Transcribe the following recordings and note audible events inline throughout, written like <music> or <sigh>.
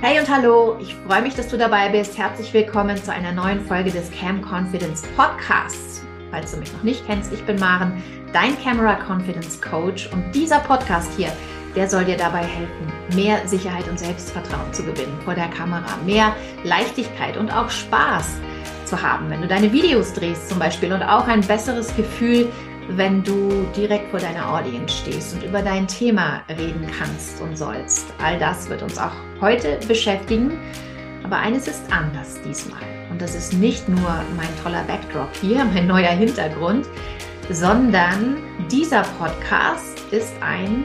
Hey und hallo, ich freue mich, dass du dabei bist. Herzlich willkommen zu einer neuen Folge des Cam Confidence Podcasts. Falls du mich noch nicht kennst, ich bin Maren, dein Camera Confidence Coach und dieser Podcast hier, der soll dir dabei helfen, mehr Sicherheit und Selbstvertrauen zu gewinnen vor der Kamera, mehr Leichtigkeit und auch Spaß zu haben, wenn du deine Videos drehst zum Beispiel und auch ein besseres Gefühl, wenn du direkt vor deiner Audience stehst und über dein Thema reden kannst und sollst. All das wird uns auch heute beschäftigen. Aber eines ist anders diesmal. Und das ist nicht nur mein toller Backdrop hier, <laughs> mein neuer Hintergrund, sondern dieser Podcast ist ein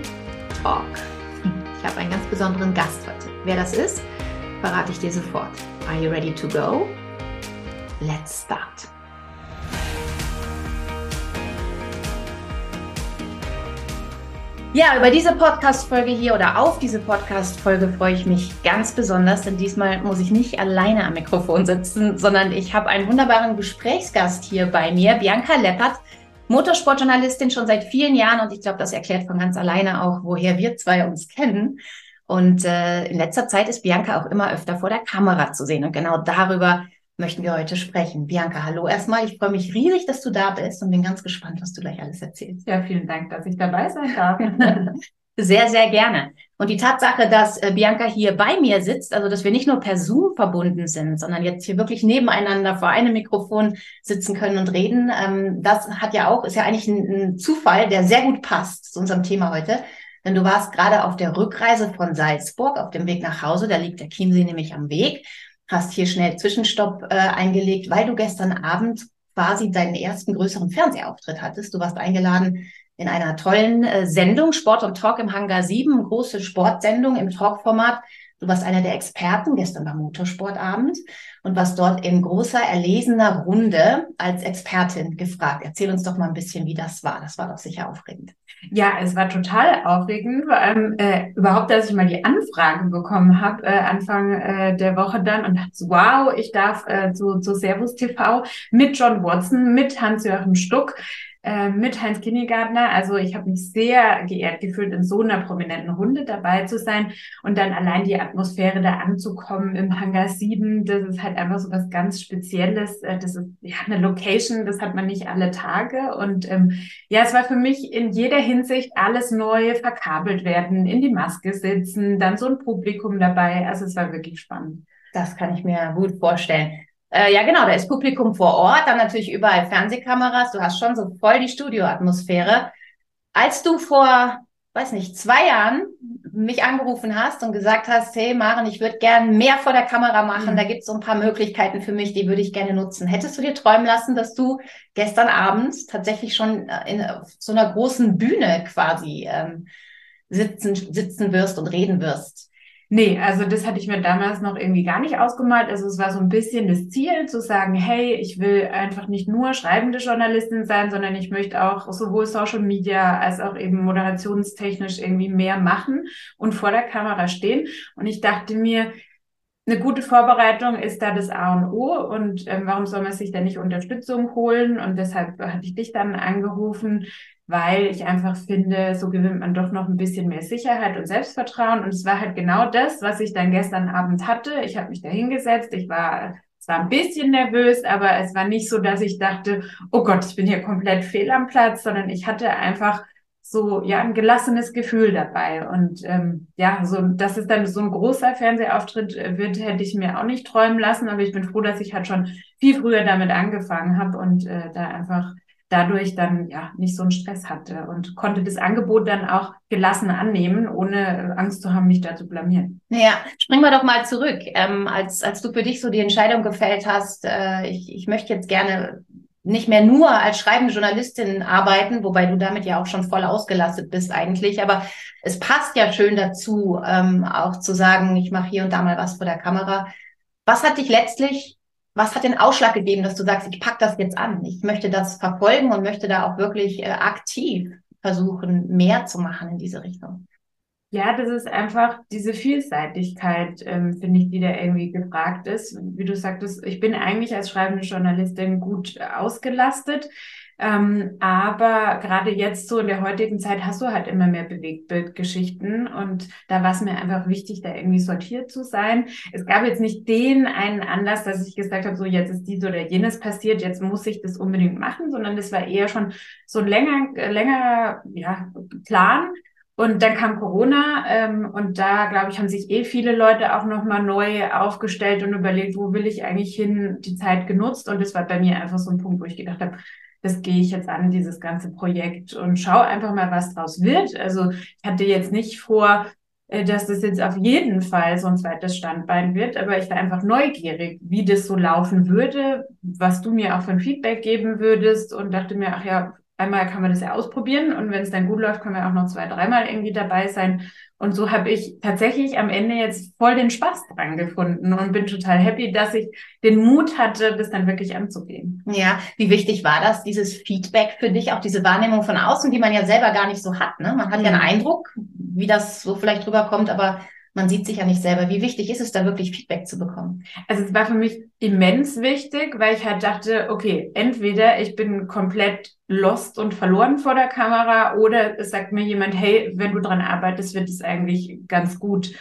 Talk. Ich habe einen ganz besonderen Gast heute. Wer das ist, verrate ich dir sofort. Are you ready to go? Let's start. Ja, über diese Podcast-Folge hier oder auf diese Podcast-Folge freue ich mich ganz besonders, denn diesmal muss ich nicht alleine am Mikrofon sitzen, sondern ich habe einen wunderbaren Gesprächsgast hier bei mir, Bianca Leppert, Motorsportjournalistin schon seit vielen Jahren und ich glaube, das erklärt von ganz alleine auch, woher wir zwei uns kennen. Und äh, in letzter Zeit ist Bianca auch immer öfter vor der Kamera zu sehen und genau darüber möchten wir heute sprechen. Bianca, hallo erstmal. Ich freue mich riesig, dass du da bist und bin ganz gespannt, was du gleich alles erzählst. Ja, vielen Dank, dass ich dabei sein darf. <laughs> Sehr, sehr gerne. Und die Tatsache, dass äh, Bianca hier bei mir sitzt, also dass wir nicht nur per Zoom verbunden sind, sondern jetzt hier wirklich nebeneinander vor einem Mikrofon sitzen können und reden, ähm, das hat ja auch, ist ja eigentlich ein, ein Zufall, der sehr gut passt zu unserem Thema heute. Denn du warst gerade auf der Rückreise von Salzburg, auf dem Weg nach Hause, da liegt der Chiemsee nämlich am Weg hast hier schnell Zwischenstopp äh, eingelegt, weil du gestern Abend quasi deinen ersten größeren Fernsehauftritt hattest. Du warst eingeladen in einer tollen äh, Sendung, Sport und Talk im Hangar 7, große Sportsendung im Talkformat. Du warst einer der Experten gestern beim Motorsportabend und warst dort in großer, erlesener Runde als Expertin gefragt. Erzähl uns doch mal ein bisschen, wie das war. Das war doch sicher aufregend. Ja, es war total aufregend, vor allem äh, überhaupt, dass ich mal die Anfrage bekommen habe, äh, Anfang äh, der Woche dann und dachte, wow, ich darf äh, zu, zu Servus TV mit John Watson, mit Hans-Joachim Stuck äh, mit Heinz Kindergartner. Also ich habe mich sehr geehrt gefühlt, in so einer prominenten Runde dabei zu sein und dann allein die Atmosphäre da anzukommen im Hangar 7, das ist halt einfach so was ganz Spezielles. Äh, das ist ja eine Location, das hat man nicht alle Tage. Und ähm, ja, es war für mich in jeder Hinsicht alles neu, verkabelt werden, in die Maske sitzen, dann so ein Publikum dabei. Also es war wirklich spannend. Das kann ich mir gut vorstellen. Äh, ja, genau, da ist Publikum vor Ort, dann natürlich überall Fernsehkameras. Du hast schon so voll die Studioatmosphäre. Als du vor, weiß nicht, zwei Jahren mich angerufen hast und gesagt hast, hey Maren, ich würde gern mehr vor der Kamera machen, mhm. da gibt es so ein paar Möglichkeiten für mich, die würde ich gerne nutzen. Hättest du dir träumen lassen, dass du gestern Abend tatsächlich schon äh, in so einer großen Bühne quasi ähm, sitzen, sitzen wirst und reden wirst? Nee, also das hatte ich mir damals noch irgendwie gar nicht ausgemalt. Also es war so ein bisschen das Ziel zu sagen, hey, ich will einfach nicht nur schreibende Journalistin sein, sondern ich möchte auch sowohl Social Media als auch eben moderationstechnisch irgendwie mehr machen und vor der Kamera stehen. Und ich dachte mir, eine gute Vorbereitung ist da das A und O und ähm, warum soll man sich da nicht Unterstützung holen? Und deshalb hatte ich dich dann angerufen, weil ich einfach finde, so gewinnt man doch noch ein bisschen mehr Sicherheit und Selbstvertrauen. Und es war halt genau das, was ich dann gestern Abend hatte. Ich habe mich da hingesetzt, ich war es war ein bisschen nervös, aber es war nicht so, dass ich dachte, oh Gott, ich bin hier komplett fehl am Platz, sondern ich hatte einfach so ja ein gelassenes Gefühl dabei und ähm, ja so dass es dann so ein großer Fernsehauftritt wird hätte ich mir auch nicht träumen lassen aber ich bin froh dass ich halt schon viel früher damit angefangen habe und äh, da einfach dadurch dann ja nicht so einen Stress hatte und konnte das Angebot dann auch gelassen annehmen, ohne Angst zu haben, mich da zu blamieren. Naja, springen wir doch mal zurück. Ähm, als, als du für dich so die Entscheidung gefällt hast, äh, ich, ich möchte jetzt gerne nicht mehr nur als schreibende Journalistin arbeiten, wobei du damit ja auch schon voll ausgelastet bist eigentlich, aber es passt ja schön dazu, ähm, auch zu sagen, ich mache hier und da mal was vor der Kamera. Was hat dich letztlich was hat den Ausschlag gegeben, dass du sagst, ich pack das jetzt an, ich möchte das verfolgen und möchte da auch wirklich äh, aktiv versuchen, mehr zu machen in diese Richtung? Ja, das ist einfach diese Vielseitigkeit, ähm, finde ich, die da irgendwie gefragt ist. Wie du sagtest, ich bin eigentlich als schreibende Journalistin gut ausgelastet. Ähm, aber gerade jetzt so in der heutigen Zeit hast du halt immer mehr Bewegtbildgeschichten und da war es mir einfach wichtig, da irgendwie sortiert zu sein. Es gab jetzt nicht den einen Anlass, dass ich gesagt habe, so jetzt ist dies oder jenes passiert, jetzt muss ich das unbedingt machen, sondern das war eher schon so ein länger, längerer ja, Plan. Und dann kam Corona ähm, und da, glaube ich, haben sich eh viele Leute auch nochmal neu aufgestellt und überlegt, wo will ich eigentlich hin, die Zeit genutzt. Und das war bei mir einfach so ein Punkt, wo ich gedacht habe, das gehe ich jetzt an, dieses ganze Projekt und schaue einfach mal, was draus wird. Also ich hatte jetzt nicht vor, äh, dass das jetzt auf jeden Fall so ein zweites Standbein wird, aber ich war einfach neugierig, wie das so laufen würde, was du mir auch für ein Feedback geben würdest und dachte mir, ach ja, einmal kann man das ja ausprobieren und wenn es dann gut läuft, können wir auch noch zwei, dreimal irgendwie dabei sein. Und so habe ich tatsächlich am Ende jetzt voll den Spaß dran gefunden und bin total happy, dass ich den Mut hatte, das dann wirklich anzugehen. Ja, wie wichtig war das, dieses Feedback für dich, auch diese Wahrnehmung von außen, die man ja selber gar nicht so hat. Ne? Man hat ja einen mhm. Eindruck, wie das so vielleicht rüberkommt, aber man sieht sich ja nicht selber. Wie wichtig ist es da wirklich Feedback zu bekommen? Also es war für mich immens wichtig, weil ich halt dachte, okay, entweder ich bin komplett lost und verloren vor der Kamera oder es sagt mir jemand, hey, wenn du dran arbeitest, wird es eigentlich ganz gut.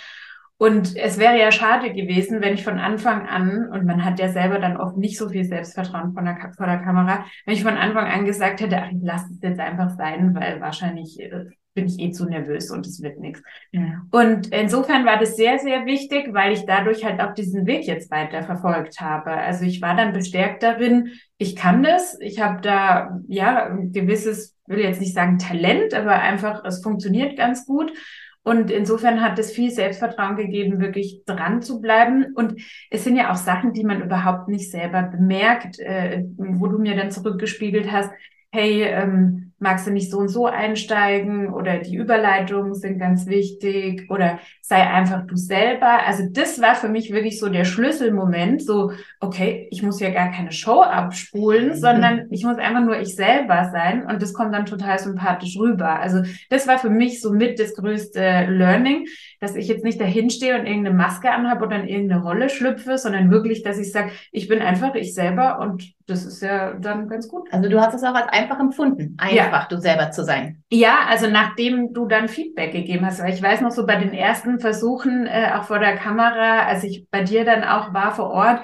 Und es wäre ja schade gewesen, wenn ich von Anfang an, und man hat ja selber dann oft nicht so viel Selbstvertrauen von der, vor der Kamera, wenn ich von Anfang an gesagt hätte, ach, ich lasse es jetzt einfach sein, weil wahrscheinlich äh, bin ich eh zu nervös und es wird nichts. Ja. Und insofern war das sehr, sehr wichtig, weil ich dadurch halt auch diesen Weg jetzt weiter verfolgt habe. Also ich war dann bestärkt darin, ich kann das, ich habe da ja ein gewisses, will jetzt nicht sagen Talent, aber einfach, es funktioniert ganz gut. Und insofern hat es viel Selbstvertrauen gegeben, wirklich dran zu bleiben. Und es sind ja auch Sachen, die man überhaupt nicht selber bemerkt, äh, wo du mir dann zurückgespiegelt hast, hey, ähm, magst du nicht so und so einsteigen oder die Überleitungen sind ganz wichtig oder sei einfach du selber. Also das war für mich wirklich so der Schlüsselmoment, so, okay, ich muss ja gar keine Show abspulen, mhm. sondern ich muss einfach nur ich selber sein und das kommt dann total sympathisch rüber. Also das war für mich so mit das größte Learning, dass ich jetzt nicht dahin stehe und irgendeine Maske anhabe oder in irgendeine Rolle schlüpfe, sondern wirklich, dass ich sage, ich bin einfach ich selber und das ist ja dann ganz gut. Also du hast es auch als einfach empfunden, einfach ja. Du selber zu sein. Ja, also nachdem du dann Feedback gegeben hast, weil ich weiß noch so bei den ersten Versuchen äh, auch vor der Kamera, als ich bei dir dann auch war vor Ort,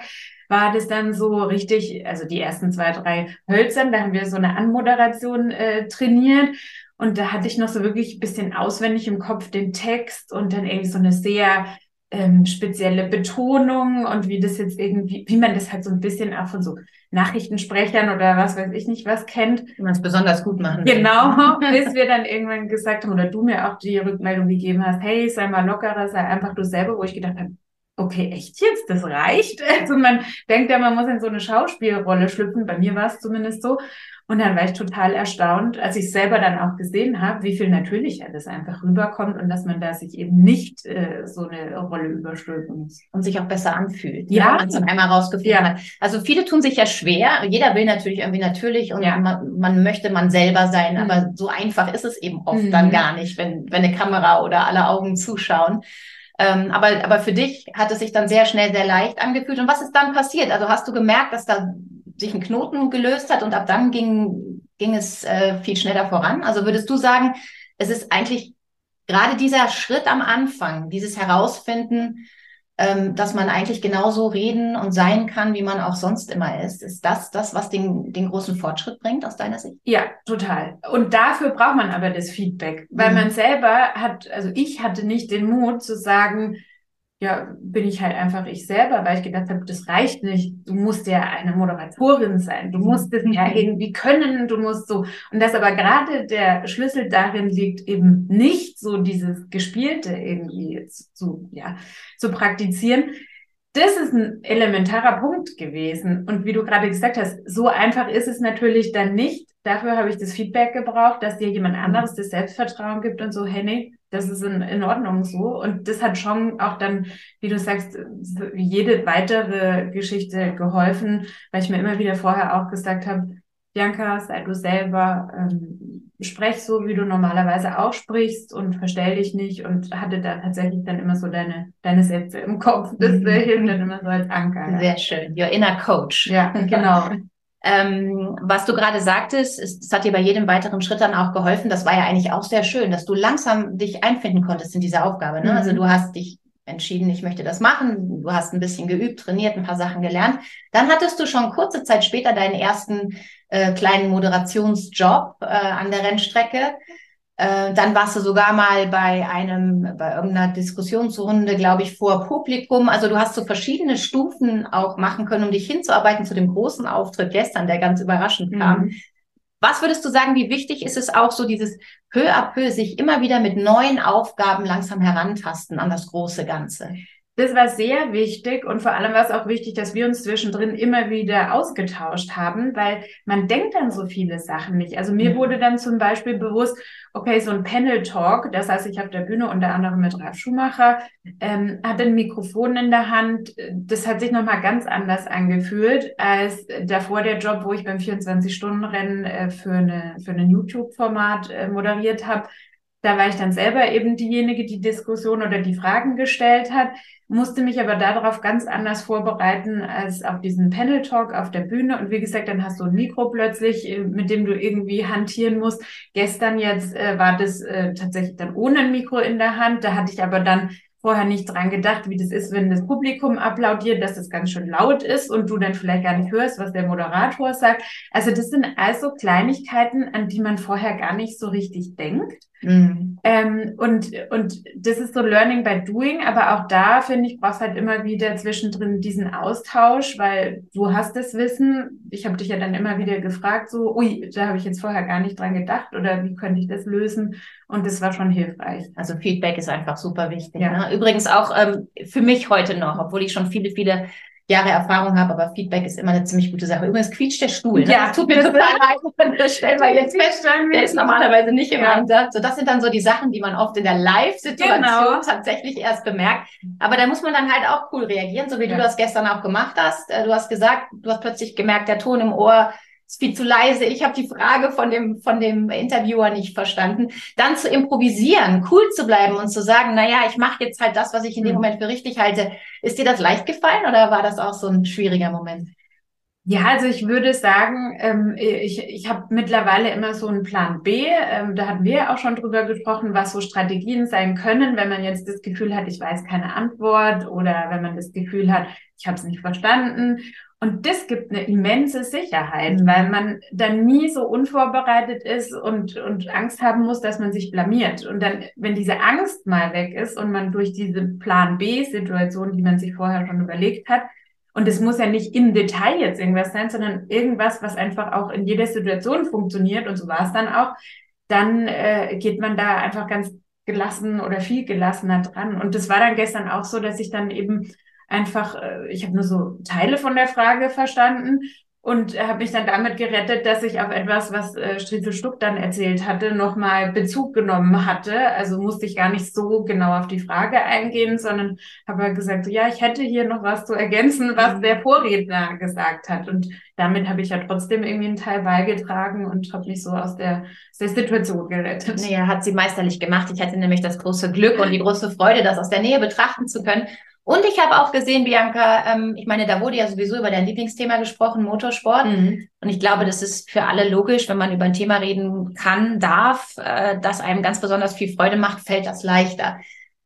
war das dann so richtig, also die ersten zwei, drei Hölzern, da haben wir so eine Anmoderation äh, trainiert. Und da hatte ich noch so wirklich ein bisschen auswendig im Kopf den Text und dann irgendwie so eine sehr ähm, spezielle Betonung und wie das jetzt irgendwie, wie man das halt so ein bisschen auch von so Nachrichtensprechern oder was weiß ich nicht was kennt. Wie man es besonders gut machen Genau, <laughs> bis wir dann irgendwann gesagt haben oder du mir auch die Rückmeldung gegeben hast, hey, sei mal lockerer, sei einfach du selber, wo ich gedacht habe, okay, echt jetzt, das reicht. <laughs> Also man denkt ja, man muss in so eine Schauspielrolle schlüpfen, bei mir war es zumindest so. Und dann war ich total erstaunt, als ich selber dann auch gesehen habe, wie viel natürlicher das einfach rüberkommt und dass man da sich eben nicht äh, so eine Rolle überstülpen muss. Und sich auch besser anfühlt, ja. wenn man es dann einmal rausgefunden ja. hat. Also viele tun sich ja schwer. Jeder will natürlich irgendwie natürlich und ja. man, man, möchte man selber sein, mhm. aber so einfach ist es eben oft mhm. dann gar nicht, wenn, wenn eine Kamera oder alle Augen zuschauen. Ähm, aber, aber für dich hat es sich dann sehr schnell sehr leicht angefühlt. Und was ist dann passiert? Also hast du gemerkt, dass da sich ein Knoten gelöst hat und ab dann ging, ging es äh, viel schneller voran? Also würdest du sagen, es ist eigentlich gerade dieser Schritt am Anfang, dieses Herausfinden, ähm, dass man eigentlich genauso reden und sein kann, wie man auch sonst immer ist. Ist das das, was den, den großen Fortschritt bringt aus deiner Sicht? Ja, total. Und dafür braucht man aber das Feedback, weil mhm. man selber hat, also ich hatte nicht den Mut zu sagen, ja, bin ich halt einfach ich selber, weil ich gedacht habe, das reicht nicht. Du musst ja eine Moderatorin sein. Du musst es ja irgendwie können. Du musst so. Und dass aber gerade der Schlüssel darin liegt, eben nicht so dieses Gespielte irgendwie zu, ja, zu praktizieren. Das ist ein elementarer Punkt gewesen. Und wie du gerade gesagt hast, so einfach ist es natürlich dann nicht. Dafür habe ich das Feedback gebraucht, dass dir jemand anderes das Selbstvertrauen gibt und so, hey, das ist in, in Ordnung so. Und das hat schon auch dann, wie du sagst, jede weitere Geschichte geholfen, weil ich mir immer wieder vorher auch gesagt habe, Bianca, sei du selber, ähm, sprech so, wie du normalerweise auch sprichst und verstell dich nicht und hatte da tatsächlich dann immer so deine, deine Sätze im Kopf. Das mhm. hilft dann immer so als Anker. Sehr schön. Your inner coach. Ja, genau. <laughs> Ähm, was du gerade sagtest, ist, es hat dir bei jedem weiteren Schritt dann auch geholfen. Das war ja eigentlich auch sehr schön, dass du langsam dich einfinden konntest in diese Aufgabe. Ne? Also mhm. Also du hast dich entschieden, ich möchte das machen. Du hast ein bisschen geübt, trainiert, ein paar Sachen gelernt. Dann hattest du schon kurze Zeit später deinen ersten äh, kleinen Moderationsjob äh, an der Rennstrecke. Äh, dann warst du sogar mal bei einem, bei irgendeiner Diskussionsrunde, glaube ich, vor Publikum. Also du hast so verschiedene Stufen auch machen können, um dich hinzuarbeiten zu dem großen Auftritt gestern, der ganz überraschend mhm. kam. Was würdest du sagen, wie wichtig ist es auch so dieses peu à peu sich immer wieder mit neuen Aufgaben langsam herantasten an das große Ganze? Das war sehr wichtig und vor allem war es auch wichtig, dass wir uns zwischendrin immer wieder ausgetauscht haben, weil man denkt dann so viele Sachen nicht. Also mir mhm. wurde dann zum Beispiel bewusst, okay, so ein Panel Talk, das heißt, ich auf der Bühne unter anderem mit Ralf Schumacher, ähm, hatte ein Mikrofon in der Hand. Das hat sich nochmal ganz anders angefühlt als davor der Job, wo ich beim 24-Stunden-Rennen äh, für, eine, für ein YouTube-Format äh, moderiert habe. Da war ich dann selber eben diejenige, die Diskussion oder die Fragen gestellt hat musste mich aber darauf ganz anders vorbereiten als auf diesen Panel Talk auf der Bühne. Und wie gesagt, dann hast du ein Mikro plötzlich, äh, mit dem du irgendwie hantieren musst. Gestern jetzt äh, war das äh, tatsächlich dann ohne ein Mikro in der Hand. Da hatte ich aber dann vorher nicht dran gedacht, wie das ist, wenn das Publikum applaudiert, dass das ganz schön laut ist und du dann vielleicht gar nicht hörst, was der Moderator sagt. Also das sind also Kleinigkeiten, an die man vorher gar nicht so richtig denkt. Mhm. Ähm, und, und das ist so Learning by Doing, aber auch da finde ich, brauchst halt immer wieder zwischendrin diesen Austausch, weil du hast das Wissen. Ich habe dich ja dann immer wieder gefragt, so, ui, da habe ich jetzt vorher gar nicht dran gedacht oder wie könnte ich das lösen? Und das war schon hilfreich. Also Feedback ist einfach super wichtig. Ja. Ne? Übrigens auch ähm, für mich heute noch, obwohl ich schon viele, viele Jahre Erfahrung habe, aber Feedback ist immer eine ziemlich gute Sache. Übrigens quietscht der Stuhl. Ne? Ja, tut mir total leid. <laughs> Das stellen wir jetzt fest. Der ist normalerweise nicht im ja. Einsatz. So, das sind dann so die Sachen, die man oft in der Live-Situation genau. tatsächlich erst bemerkt. Aber da muss man dann halt auch cool reagieren, so wie ja. du das gestern auch gemacht hast. Äh, du hast gesagt, du hast plötzlich gemerkt, der Ton im Ohr ist viel zu leise, ich habe die Frage von dem, von dem Interviewer nicht verstanden. Dann zu improvisieren, cool zu bleiben und zu sagen, na ja, ich mache jetzt halt das, was ich in dem hm. Moment für richtig halte. Ist dir das leicht gefallen oder war das auch so ein schwieriger Moment? Ja, also ich würde sagen, ähm, ich, ich habe mittlerweile immer so einen Plan B. Ähm, da hatten wir auch schon drüber gesprochen, was so Strategien sein können, wenn man jetzt das Gefühl hat, ich weiß keine Antwort oder wenn man das Gefühl hat, ich habe es nicht verstanden. Und das gibt eine immense Sicherheit, mhm. weil man dann nie so unvorbereitet ist und, und Angst haben muss, dass man sich blamiert. Und dann, wenn diese Angst mal weg ist und man durch diese Plan B-Situation, die man sich vorher schon überlegt hat, und es muss ja nicht im Detail jetzt irgendwas sein, sondern irgendwas, was einfach auch in jeder Situation funktioniert, und so war es dann auch, dann äh, geht man da einfach ganz gelassen oder viel gelassener dran. Und das war dann gestern auch so, dass ich dann eben einfach, äh, ich habe nur so Teile von der Frage verstanden und habe mich dann damit gerettet, dass ich auf etwas, was äh, Striezel Stuck dann erzählt hatte, nochmal Bezug genommen hatte. Also musste ich gar nicht so genau auf die Frage eingehen, sondern habe halt gesagt, ja, ich hätte hier noch was zu ergänzen, was mhm. der Vorredner gesagt hat. Und damit habe ich ja trotzdem irgendwie einen Teil beigetragen und habe mich so aus der, aus der Situation gerettet. Naja, hat sie meisterlich gemacht. Ich hatte nämlich das große Glück und die große Freude, das aus der Nähe betrachten zu können. Und ich habe auch gesehen, Bianca, ähm, ich meine, da wurde ja sowieso über dein Lieblingsthema gesprochen, Motorsport. Mhm. Und ich glaube, das ist für alle logisch, wenn man über ein Thema reden kann, darf, äh, das einem ganz besonders viel Freude macht, fällt das leichter.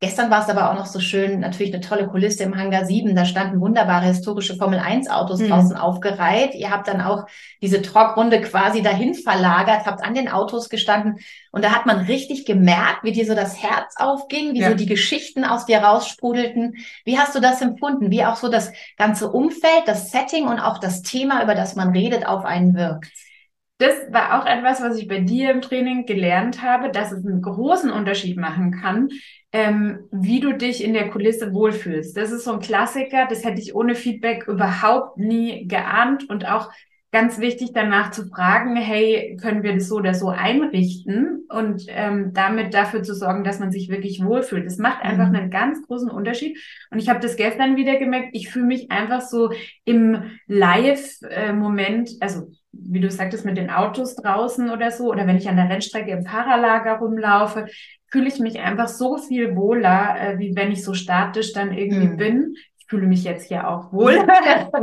Gestern war es aber auch noch so schön, natürlich eine tolle Kulisse im Hangar 7. Da standen wunderbare historische Formel 1 Autos mhm. draußen aufgereiht. Ihr habt dann auch diese Talkrunde quasi dahin verlagert, habt an den Autos gestanden. Und da hat man richtig gemerkt, wie dir so das Herz aufging, wie ja. so die Geschichten aus dir raussprudelten. Wie hast du das empfunden? Wie auch so das ganze Umfeld, das Setting und auch das Thema, über das man redet, auf einen wirkt? Das war auch etwas, was ich bei dir im Training gelernt habe, dass es einen großen Unterschied machen kann, ähm, wie du dich in der Kulisse wohlfühlst. Das ist so ein Klassiker, das hätte ich ohne Feedback überhaupt nie geahnt und auch ganz wichtig danach zu fragen, hey, können wir das so oder so einrichten und ähm, damit dafür zu sorgen, dass man sich wirklich wohlfühlt. Das macht einfach mhm. einen ganz großen Unterschied. Und ich habe das gestern wieder gemerkt, ich fühle mich einfach so im Live-Moment, also wie du sagtest, mit den Autos draußen oder so, oder wenn ich an der Rennstrecke im Fahrerlager rumlaufe, fühle ich mich einfach so viel wohler, äh, wie wenn ich so statisch dann irgendwie mhm. bin fühle mich jetzt hier auch <laughs> wohl,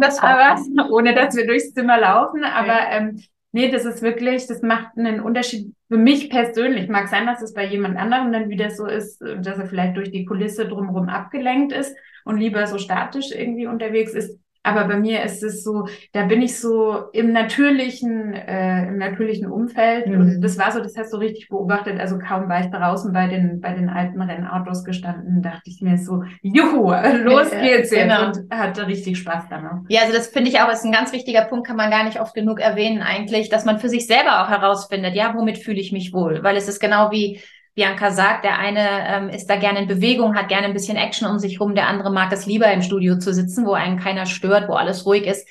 das <laughs> aber, ohne dass wir durchs Zimmer laufen. Aber ähm, nee, das ist wirklich, das macht einen Unterschied für mich persönlich. Mag sein, dass es bei jemand anderem dann wieder so ist, dass er vielleicht durch die Kulisse drumherum abgelenkt ist und lieber so statisch irgendwie unterwegs ist. Aber bei mir ist es so, da bin ich so im natürlichen, äh, im natürlichen Umfeld. Mhm. Und das war so, das hast du richtig beobachtet. Also kaum war ich draußen bei den, bei den alten Rennautos gestanden, dachte ich mir so, juhu, los geht's jetzt. Genau. Und hatte richtig Spaß dann Ja, also das finde ich auch, ist ein ganz wichtiger Punkt, kann man gar nicht oft genug erwähnen eigentlich, dass man für sich selber auch herausfindet, ja, womit fühle ich mich wohl? Weil es ist genau wie, Bianca sagt, der eine ähm, ist da gerne in Bewegung, hat gerne ein bisschen Action um sich rum, der andere mag es lieber im Studio zu sitzen, wo einen keiner stört, wo alles ruhig ist.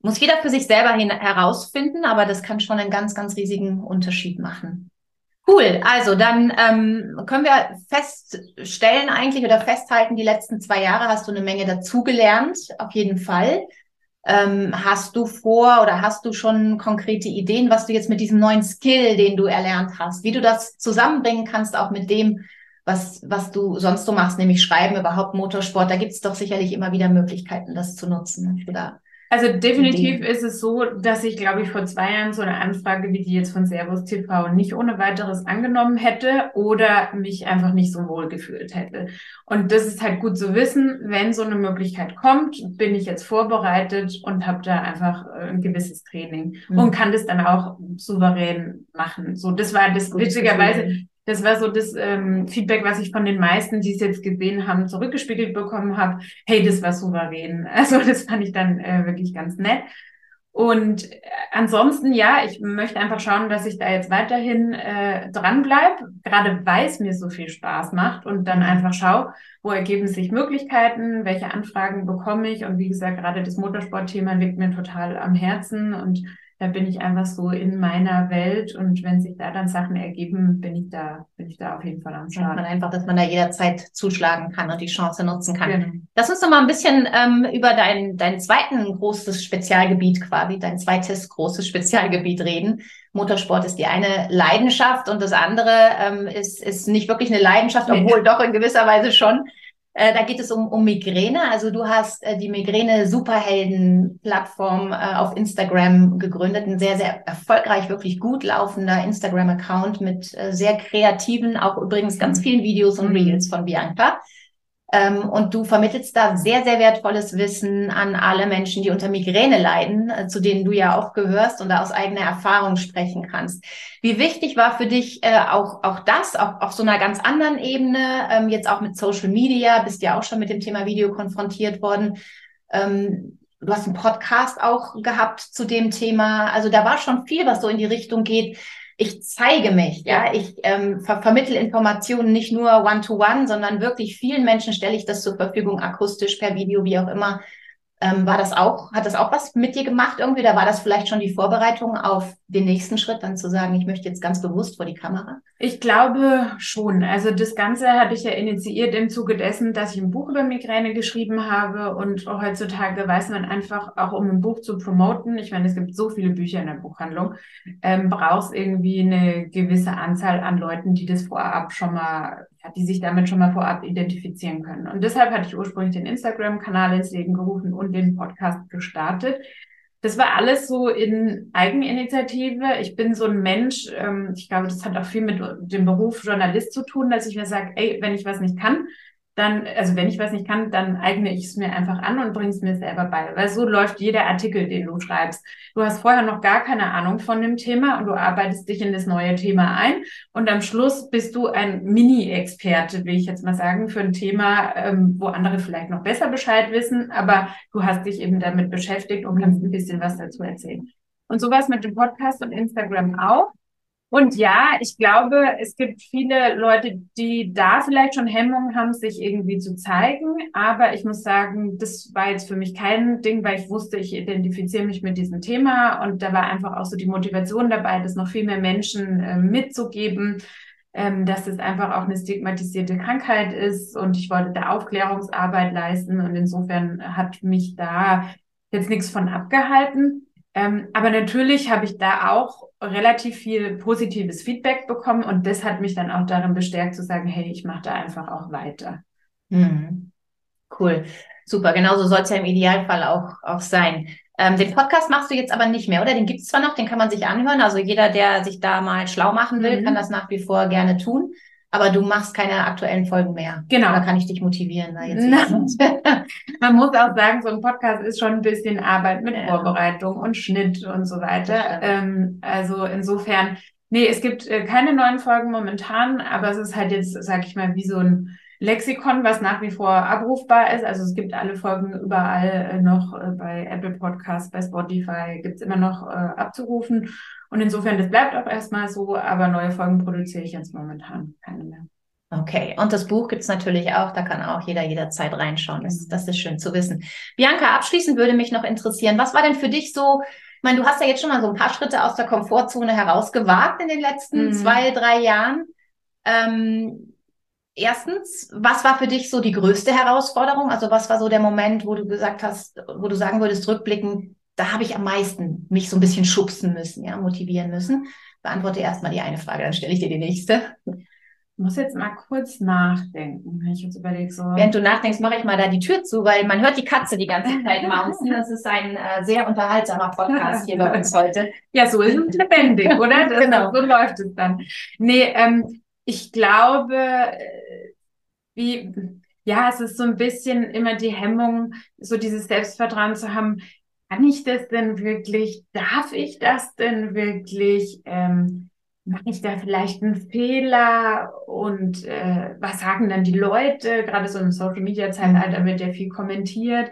Muss jeder für sich selber hin herausfinden, aber das kann schon einen ganz, ganz riesigen Unterschied machen. Cool, also dann ähm, können wir feststellen eigentlich oder festhalten, die letzten zwei Jahre hast du eine Menge dazugelernt, auf jeden Fall. Ähm, hast du vor oder hast du schon konkrete Ideen, was du jetzt mit diesem neuen Skill, den du erlernt hast, wie du das zusammenbringen kannst, auch mit dem, was, was du sonst so machst, nämlich Schreiben, überhaupt Motorsport? Da gibt es doch sicherlich immer wieder Möglichkeiten, das zu nutzen. Oder also definitiv ist es so, dass ich, glaube ich, vor zwei Jahren so eine Anfrage wie die jetzt von Servus TV nicht ohne weiteres angenommen hätte oder mich einfach nicht so wohl gefühlt hätte. Und das ist halt gut zu wissen, wenn so eine Möglichkeit kommt, bin ich jetzt vorbereitet und habe da einfach äh, ein gewisses Training mhm. und kann das dann auch souverän machen. So, das war das witzigerweise das war so das ähm, Feedback, was ich von den meisten, die es jetzt gesehen haben, zurückgespiegelt bekommen habe. Hey, das war souverän. <laughs> Also das fand ich dann äh, wirklich ganz nett. Und äh, ansonsten, ja, ich möchte einfach schauen, dass ich da jetzt weiterhin äh, dran bleib, gerade weil es mir so viel Spaß macht und dann einfach schaue, wo ergeben sich Möglichkeiten, welche Anfragen bekomme ich. Und wie gesagt, gerade das Motorsportthema liegt mir total am Herzen und da bin ich einfach so in meiner Welt und wenn sich da dann Sachen ergeben, bin ich da, bin ich da auf jeden Fall am Start. Man einfach, dass man da jederzeit zuschlagen kann und die Chance nutzen kann. Genau. Lass uns doch mal ein bisschen ähm, über dein, dein zweiten großes Spezialgebiet quasi, dein zweites großes Spezialgebiet reden. Motorsport ist die eine Leidenschaft und das andere ähm, ist, ist nicht wirklich eine Leidenschaft, obwohl doch in gewisser Weise schon. Äh, da geht es um, um Migräne. Also du hast äh, die Migräne-Superhelden-Plattform äh, auf Instagram gegründet. Ein sehr, sehr erfolgreich, wirklich gut laufender Instagram-Account mit äh, sehr kreativen, auch übrigens ganz vielen Videos und Reels von Bianca. Ähm, und du vermittelst da sehr, sehr wertvolles Wissen an alle Menschen, die unter Migräne leiden, äh, zu denen du ja auch gehörst und da aus eigener Erfahrung sprechen kannst. Wie wichtig war für dich äh, auch, auch das, auch auf so einer ganz anderen Ebene, ähm, jetzt auch mit Social Media, bist ja auch schon mit dem Thema Video konfrontiert worden. Ähm, du hast einen Podcast auch gehabt zu dem Thema. Also da war schon viel, was so in die Richtung geht ich zeige mich, ja, ich ähm, ver vermittel Informationen nicht nur one-to-one, -one, sondern wirklich vielen Menschen stelle ich das zur Verfügung, akustisch, per Video, wie auch immer. Ähm, war das auch, hat das auch was mit dir gemacht irgendwie? Da war das vielleicht schon die Vorbereitung auf den nächsten Schritt, dann zu sagen, ich möchte jetzt ganz bewusst vor die Kamera? Ich glaube schon. Also das Ganze hatte ich ja initiiert im Zuge dessen, dass ich ein Buch über Migräne geschrieben habe und heutzutage weiß man einfach, auch um ein Buch zu promoten, ich meine, es gibt so viele Bücher in der Buchhandlung, ähm, brauchst irgendwie eine gewisse Anzahl an Leuten, die das vorab schon mal die sich damit schon mal vorab identifizieren können. Und deshalb hatte ich ursprünglich den Instagram-Kanal ins Leben gerufen und den Podcast gestartet. Das war alles so in Eigeninitiative. Ich bin so ein Mensch, ähm, ich glaube, das hat auch viel mit dem Beruf Journalist zu tun, dass ich mir sage, ey, wenn ich was nicht kann, dann, also wenn ich was nicht kann, dann eigne ich es mir einfach an und bringe es mir selber bei. Weil so läuft jeder Artikel, den du schreibst. Du hast vorher noch gar keine Ahnung von dem Thema und du arbeitest dich in das neue Thema ein und am Schluss bist du ein Mini-Experte, will ich jetzt mal sagen, für ein Thema, ähm, wo andere vielleicht noch besser Bescheid wissen, aber du hast dich eben damit beschäftigt und kannst ein bisschen was dazu erzählen. Und so war mit dem Podcast und Instagram auch. Und ja, ich glaube, es gibt viele Leute, die da vielleicht schon Hemmungen haben, sich irgendwie zu zeigen. Aber ich muss sagen, das war jetzt für mich kein Ding, weil ich wusste, ich identifiziere mich mit diesem Thema. Und da war einfach auch so die Motivation dabei, das noch viel mehr Menschen äh, mitzugeben, ähm, dass es einfach auch eine stigmatisierte Krankheit ist. Und ich wollte da Aufklärungsarbeit leisten. Und insofern hat mich da jetzt nichts von abgehalten. Ähm, aber natürlich habe ich da auch relativ viel positives Feedback bekommen und das hat mich dann auch darin bestärkt zu sagen, hey, ich mache da einfach auch weiter. Mhm. Cool. Super, genau so soll es ja im Idealfall auch, auch sein. Ähm, den Podcast machst du jetzt aber nicht mehr, oder? Den gibt es zwar noch, den kann man sich anhören. Also jeder, der sich da mal schlau machen will, mhm. kann das nach wie vor gerne tun. Aber du machst keine aktuellen Folgen mehr. Genau. Da kann ich dich motivieren. Da jetzt <laughs> Man muss auch sagen, so ein Podcast ist schon ein bisschen Arbeit mit ja. Vorbereitung und Schnitt und so weiter. Ähm, also insofern, nee, es gibt äh, keine neuen Folgen momentan, aber es ist halt jetzt, sag ich mal, wie so ein Lexikon, was nach wie vor abrufbar ist. Also es gibt alle Folgen überall äh, noch äh, bei Apple Podcasts, bei Spotify gibt's immer noch äh, abzurufen. Und insofern, das bleibt auch erstmal so, aber neue Folgen produziere ich jetzt momentan keine mehr. Okay, und das Buch gibt's natürlich auch, da kann auch jeder jederzeit reinschauen. Das, genau. das ist schön zu wissen. Bianca, abschließend würde mich noch interessieren, was war denn für dich so, ich meine, du hast ja jetzt schon mal so ein paar Schritte aus der Komfortzone herausgewagt in den letzten mhm. zwei, drei Jahren. Ähm, erstens, was war für dich so die größte Herausforderung? Also was war so der Moment, wo du gesagt hast, wo du sagen würdest, rückblicken, da habe ich am meisten mich so ein bisschen schubsen müssen, ja, motivieren müssen. Beantworte erstmal die eine Frage, dann stelle ich dir die nächste. Ich muss jetzt mal kurz nachdenken, wenn ich jetzt überlege so. Während du nachdenkst, mache ich mal da die Tür zu, weil man hört die Katze die ganze Zeit mausen. <laughs> Das ist ein äh, sehr unterhaltsamer Podcast hier bei <laughs> uns heute. Ja, so ist es lebendig, oder? Das, genau. So läuft es dann. Nee, ähm, ich glaube, äh, wie, ja, es ist so ein bisschen immer die Hemmung, so dieses Selbstvertrauen zu haben, kann ich das denn wirklich? Darf ich das denn wirklich? Ähm, mache ich da vielleicht einen Fehler? Und äh, was sagen dann die Leute? Gerade so im Social Media Zeitalter wird ja viel kommentiert.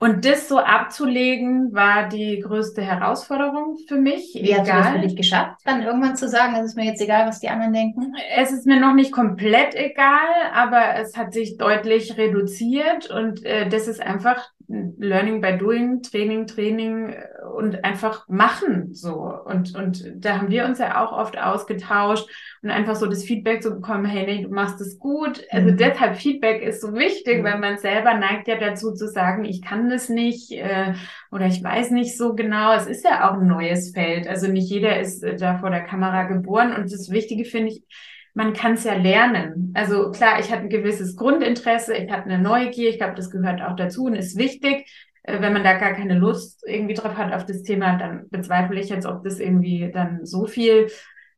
Und das so abzulegen, war die größte Herausforderung für mich. Wie hast du das für dich geschafft, dann irgendwann zu sagen, es ist mir jetzt egal, was die anderen denken? Es ist mir noch nicht komplett egal, aber es hat sich deutlich reduziert und äh, das ist einfach Learning by Doing, Training, Training äh, und einfach machen so. Und, und da haben wir uns ja auch oft ausgetauscht und einfach so das Feedback zu bekommen, hey, nee, du machst es gut. Also mhm. deshalb Feedback ist so wichtig, mhm. weil man selber neigt ja dazu zu sagen, ich kann das nicht äh, oder ich weiß nicht so genau. Es ist ja auch ein neues Feld. Also nicht jeder ist äh, da vor der Kamera geboren. Und das Wichtige finde ich, man kann es ja lernen. Also klar, ich hatte ein gewisses Grundinteresse, ich hatte eine Neugier, ich glaube, das gehört auch dazu und ist wichtig. Äh, wenn man da gar keine Lust irgendwie drauf hat auf das Thema, dann bezweifle ich jetzt, ob das irgendwie dann so viel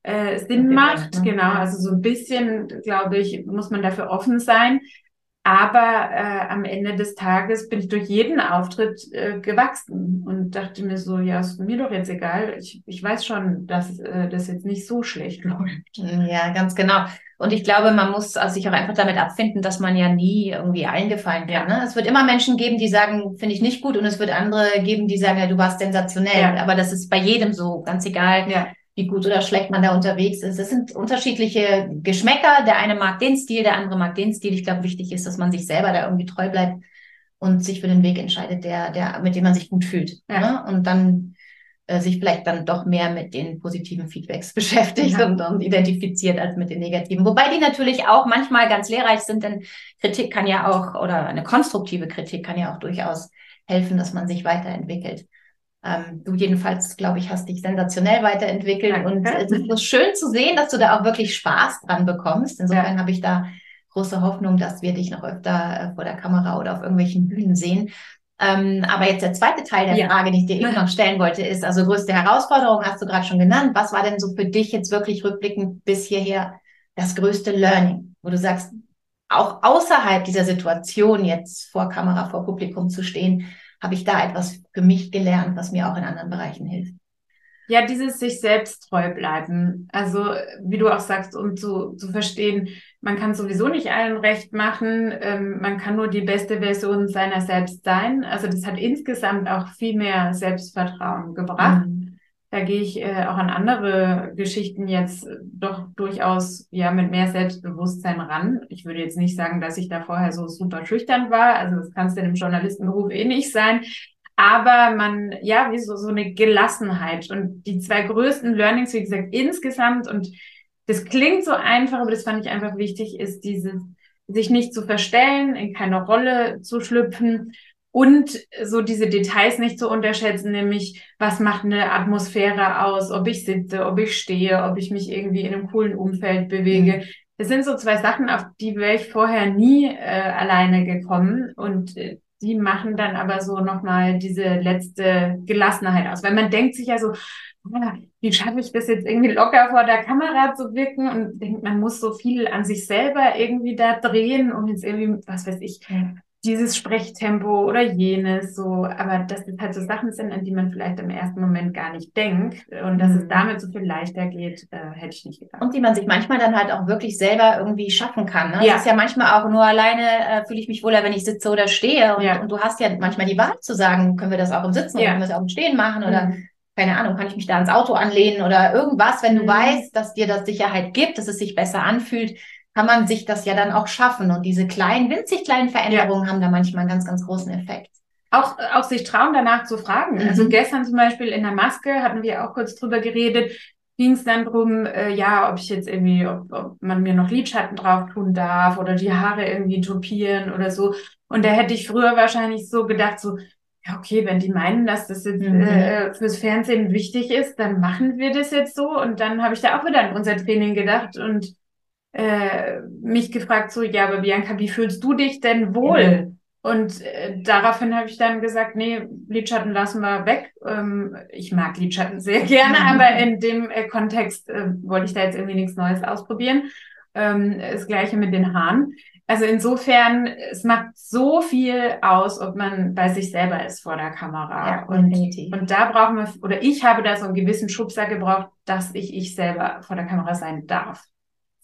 äh, Sinn macht. Ne? Genau, also so ein bisschen, glaube ich, muss man dafür offen sein. Aber äh, am Ende des Tages bin ich durch jeden Auftritt äh, gewachsen und dachte mir so, ja, ist mir doch jetzt egal. Ich, ich weiß schon, dass äh, das jetzt nicht so schlecht <laughs> läuft. Ja, ganz genau. Und ich glaube, man muss also sich auch einfach damit abfinden, dass man ja nie irgendwie eingefallen kann. Ne? Es wird immer Menschen geben, die sagen, finde ich nicht gut, und es wird andere geben, die sagen, ja, du warst sensationell. Ja. Aber das ist bei jedem so, ganz egal, ja wie gut oder schlecht man da unterwegs ist. Es sind unterschiedliche Geschmäcker. Der eine mag den Stil, der andere mag den Stil. Ich glaube, wichtig ist, dass man sich selber da irgendwie treu bleibt und sich für den Weg entscheidet, der, der, mit dem man sich gut fühlt. Ja. Ne? Und dann äh, sich vielleicht dann doch mehr mit den positiven Feedbacks <laughs> beschäftigt ja. und, und identifiziert als mit den negativen. Wobei die natürlich auch manchmal ganz lehrreich sind, denn Kritik kann ja auch, oder eine konstruktive Kritik kann ja auch durchaus helfen, dass man sich weiterentwickelt. Ähm, du jedenfalls, glaube ich, hast dich sensationell weiterentwickelt Danke. und es ist schön zu sehen, dass du da auch wirklich Spaß dran bekommst. Insofern ja. habe ich da große Hoffnung, dass wir dich noch öfter äh, vor der Kamera oder auf irgendwelchen Bühnen sehen. Ähm, aber jetzt der zweite Teil der ja. Frage, die ich dir eben noch stellen wollte, ist, also größte Herausforderung hast du gerade schon genannt. Was war denn so für dich jetzt wirklich rückblickend bis hierher das größte Learning, wo du sagst, auch außerhalb dieser Situation jetzt vor Kamera, vor Publikum zu stehen, habe ich da etwas für mich gelernt, was mir auch in anderen Bereichen hilft. Ja, dieses sich selbst treu bleiben. Also, wie du auch sagst, um zu, zu verstehen, man kann sowieso nicht allen recht machen, ähm, man kann nur die beste Version seiner selbst sein. Also, das hat insgesamt auch viel mehr Selbstvertrauen gebracht. Mhm. Da gehe ich äh, auch an andere Geschichten jetzt doch durchaus ja mit mehr Selbstbewusstsein ran. Ich würde jetzt nicht sagen, dass ich da vorher so super schüchtern war. Also das kannst du dem Journalistenberuf eh nicht sein. Aber man, ja, wie so, so eine Gelassenheit. Und die zwei größten Learnings, wie gesagt, insgesamt, und das klingt so einfach, aber das fand ich einfach wichtig, ist dieses, sich nicht zu verstellen, in keine Rolle zu schlüpfen und so diese Details nicht zu unterschätzen, nämlich was macht eine Atmosphäre aus, ob ich sitze, ob ich stehe, ob ich mich irgendwie in einem coolen Umfeld bewege. Mhm. Das sind so zwei Sachen, auf die wäre ich vorher nie äh, alleine gekommen. Und äh, die machen dann aber so nochmal diese letzte Gelassenheit aus. Weil man denkt sich ja so, ah, wie schaffe ich das jetzt irgendwie locker vor der Kamera zu wirken und denkt, man muss so viel an sich selber irgendwie da drehen, um jetzt irgendwie, was weiß ich, dieses Sprechtempo oder jenes, so, aber dass das halt so Sachen sind, an die man vielleicht im ersten Moment gar nicht denkt und dass mhm. es damit so viel leichter geht, äh, hätte ich nicht gedacht. Und die man sich manchmal dann halt auch wirklich selber irgendwie schaffen kann. Ne? Ja. Das ist ja manchmal auch nur alleine, äh, fühle ich mich wohler, wenn ich sitze oder stehe und, ja. und, du hast ja manchmal die Wahl zu sagen, können wir das auch im Sitzen ja. oder können wir das auch im Stehen machen oder mhm. keine Ahnung, kann ich mich da ans Auto anlehnen oder irgendwas, wenn du mhm. weißt, dass dir das Sicherheit gibt, dass es sich besser anfühlt, kann man sich das ja dann auch schaffen. Und diese kleinen, winzig kleinen Veränderungen ja. haben da manchmal einen ganz, ganz großen Effekt. Auch, auch sich trauen, danach zu fragen. Mhm. Also gestern zum Beispiel in der Maske hatten wir auch kurz drüber geredet, ging es dann drum, äh, ja, ob ich jetzt irgendwie, ob, ob man mir noch Lidschatten drauf tun darf oder die Haare irgendwie topieren oder so. Und da hätte ich früher wahrscheinlich so gedacht, so, ja, okay, wenn die meinen, dass das jetzt mhm. äh, fürs Fernsehen wichtig ist, dann machen wir das jetzt so. Und dann habe ich da auch wieder an unser Training gedacht und äh, mich gefragt, so, ja, aber Bianca, wie fühlst du dich denn wohl? Mhm. Und äh, daraufhin habe ich dann gesagt, nee, Lidschatten lassen wir weg. Ähm, ich mag Lidschatten sehr gerne, mhm. aber in dem äh, Kontext äh, wollte ich da jetzt irgendwie nichts Neues ausprobieren. Ähm, das gleiche mit den Haaren. Also insofern, es macht so viel aus, ob man bei sich selber ist vor der Kamera. Ja, und, und da brauchen wir, oder ich habe da so einen gewissen Schubser gebraucht, dass ich ich selber vor der Kamera sein darf.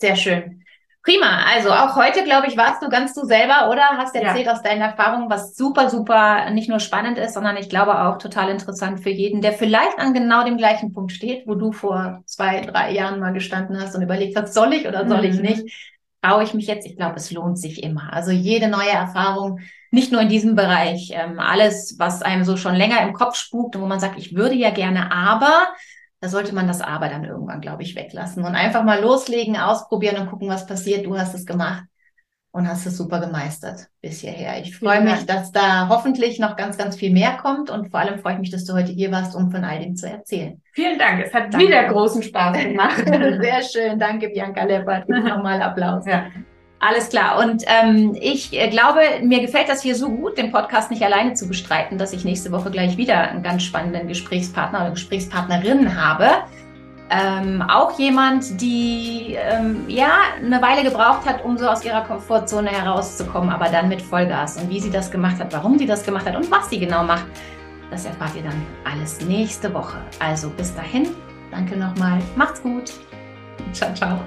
Sehr schön. Prima. Also auch heute, glaube ich, warst du ganz du selber, oder? Hast erzählt ja. aus deinen Erfahrungen, was super, super nicht nur spannend ist, sondern ich glaube auch total interessant für jeden, der vielleicht an genau dem gleichen Punkt steht, wo du vor zwei, drei Jahren mal gestanden hast und überlegt hast, soll ich oder soll mhm. ich nicht? Traue ich mich jetzt? Ich glaube, es lohnt sich immer. Also jede neue Erfahrung, nicht nur in diesem Bereich, ähm, alles, was einem so schon länger im Kopf spukt und wo man sagt, ich würde ja gerne, aber da sollte man das Aber dann irgendwann, glaube ich, weglassen und einfach mal loslegen, ausprobieren und gucken, was passiert. Du hast es gemacht und hast es super gemeistert bis hierher. Ich freue mich, dass da hoffentlich noch ganz, ganz viel mehr kommt und vor allem freue ich mich, dass du heute hier warst, um von all dem zu erzählen. Vielen Dank. Es hat Danke. wieder großen Spaß gemacht. <laughs> Sehr schön. Danke, Bianca Leppert. <laughs> Nochmal Applaus. Ja. Alles klar. Und ähm, ich äh, glaube, mir gefällt das hier so gut, den Podcast nicht alleine zu bestreiten, dass ich nächste Woche gleich wieder einen ganz spannenden Gesprächspartner oder Gesprächspartnerin habe. Ähm, auch jemand, die ähm, ja eine Weile gebraucht hat, um so aus ihrer Komfortzone herauszukommen, aber dann mit Vollgas. Und wie sie das gemacht hat, warum sie das gemacht hat und was sie genau macht, das erfahrt ihr dann alles nächste Woche. Also bis dahin, danke nochmal, macht's gut. Ciao, ciao.